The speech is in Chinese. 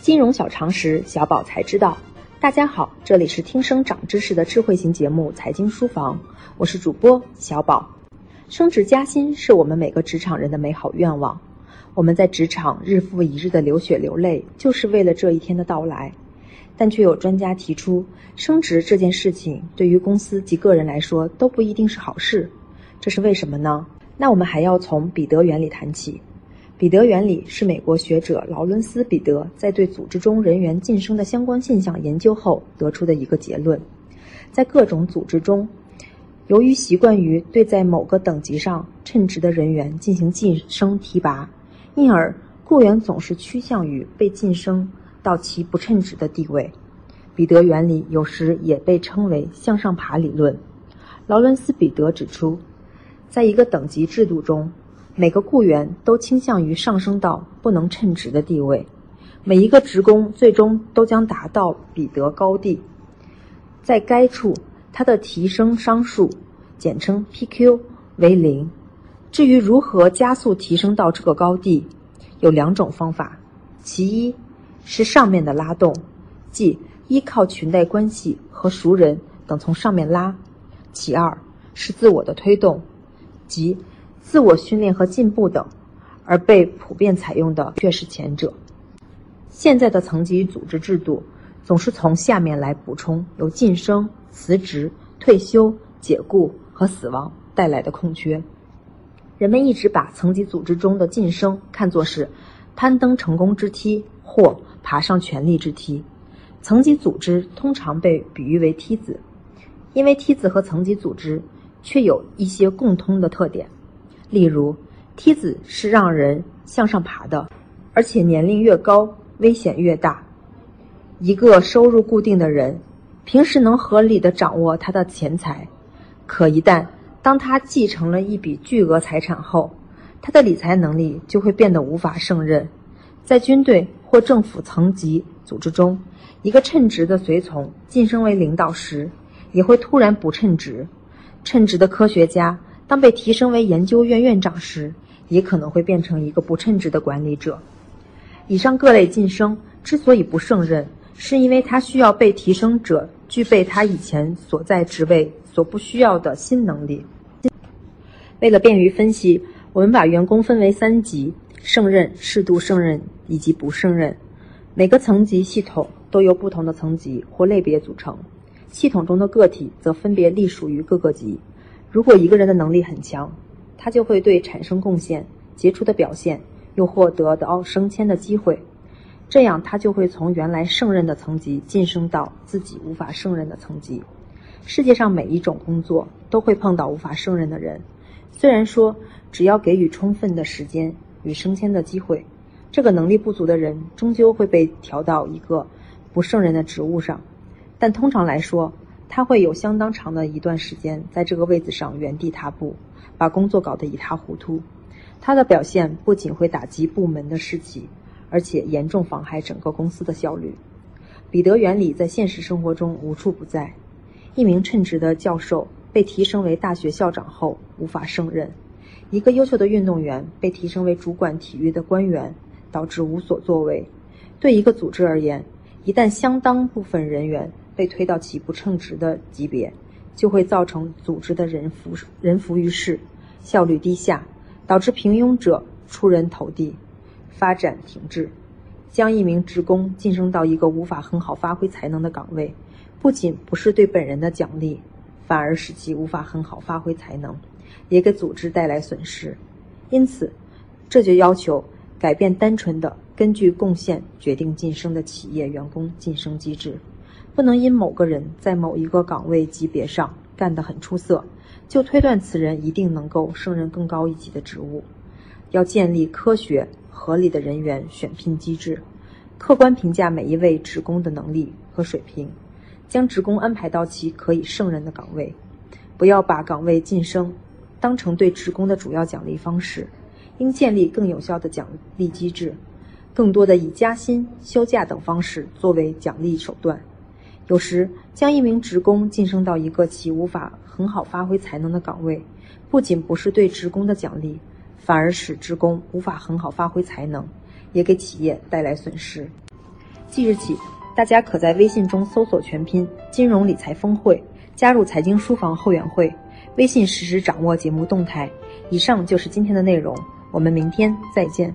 金融小常识，小宝才知道。大家好，这里是听声长知识的智慧型节目《财经书房》，我是主播小宝。升职加薪是我们每个职场人的美好愿望，我们在职场日复一日的流血流泪，就是为了这一天的到来。但却有专家提出，升职这件事情对于公司及个人来说都不一定是好事，这是为什么呢？那我们还要从彼得原理谈起。彼得原理是美国学者劳伦斯·彼得在对组织中人员晋升的相关现象研究后得出的一个结论。在各种组织中，由于习惯于对在某个等级上称职的人员进行晋升提拔，因而雇员总是趋向于被晋升到其不称职的地位。彼得原理有时也被称为向上爬理论。劳伦斯·彼得指出，在一个等级制度中，每个雇员都倾向于上升到不能称职的地位，每一个职工最终都将达到彼得高地，在该处他的提升商数，简称 PQ 为零。至于如何加速提升到这个高地，有两种方法：其一是上面的拉动，即依靠裙带关系和熟人等从上面拉；其二是自我的推动，即。自我训练和进步等，而被普遍采用的却是前者。现在的层级组织制度总是从下面来补充由晋升、辞职、退休、解雇和死亡带来的空缺。人们一直把层级组织中的晋升看作是攀登成功之梯或爬上权力之梯。层级组织通常被比喻为梯子，因为梯子和层级组织却有一些共通的特点。例如，梯子是让人向上爬的，而且年龄越高，危险越大。一个收入固定的人，平时能合理的掌握他的钱财，可一旦当他继承了一笔巨额财产后，他的理财能力就会变得无法胜任。在军队或政府层级组织中，一个称职的随从晋升为领导时，也会突然不称职。称职的科学家。当被提升为研究院院长时，也可能会变成一个不称职的管理者。以上各类晋升之所以不胜任，是因为他需要被提升者具备他以前所在职位所不需要的新能力。为了便于分析，我们把员工分为三级：胜任、适度胜任以及不胜任。每个层级系统都由不同的层级或类别组成，系统中的个体则分别隶属于各个级。如果一个人的能力很强，他就会对产生贡献、杰出的表现，又获得到升迁的机会，这样他就会从原来胜任的层级晋升到自己无法胜任的层级。世界上每一种工作都会碰到无法胜任的人，虽然说只要给予充分的时间与升迁的机会，这个能力不足的人终究会被调到一个不胜任的职务上，但通常来说。他会有相当长的一段时间在这个位子上原地踏步，把工作搞得一塌糊涂。他的表现不仅会打击部门的士气，而且严重妨害整个公司的效率。彼得原理在现实生活中无处不在。一名称职的教授被提升为大学校长后无法胜任；一个优秀的运动员被提升为主管体育的官员，导致无所作为。对一个组织而言，一旦相当部分人员，被推到其不称职的级别，就会造成组织的人浮人浮于事，效率低下，导致平庸者出人头地，发展停滞。将一名职工晋升到一个无法很好发挥才能的岗位，不仅不是对本人的奖励，反而使其无法很好发挥才能，也给组织带来损失。因此，这就要求改变单纯的根据贡献决定晋升的企业员工晋升机制。不能因某个人在某一个岗位级别上干得很出色，就推断此人一定能够胜任更高一级的职务。要建立科学合理的人员选聘机制，客观评价每一位职工的能力和水平，将职工安排到其可以胜任的岗位。不要把岗位晋升当成对职工的主要奖励方式，应建立更有效的奖励机制，更多的以加薪、休假等方式作为奖励手段。有时，将一名职工晋升到一个其无法很好发挥才能的岗位，不仅不是对职工的奖励，反而使职工无法很好发挥才能，也给企业带来损失。即日起，大家可在微信中搜索全拼“金融理财峰会”，加入财经书房后援会，微信实时掌握节目动态。以上就是今天的内容，我们明天再见。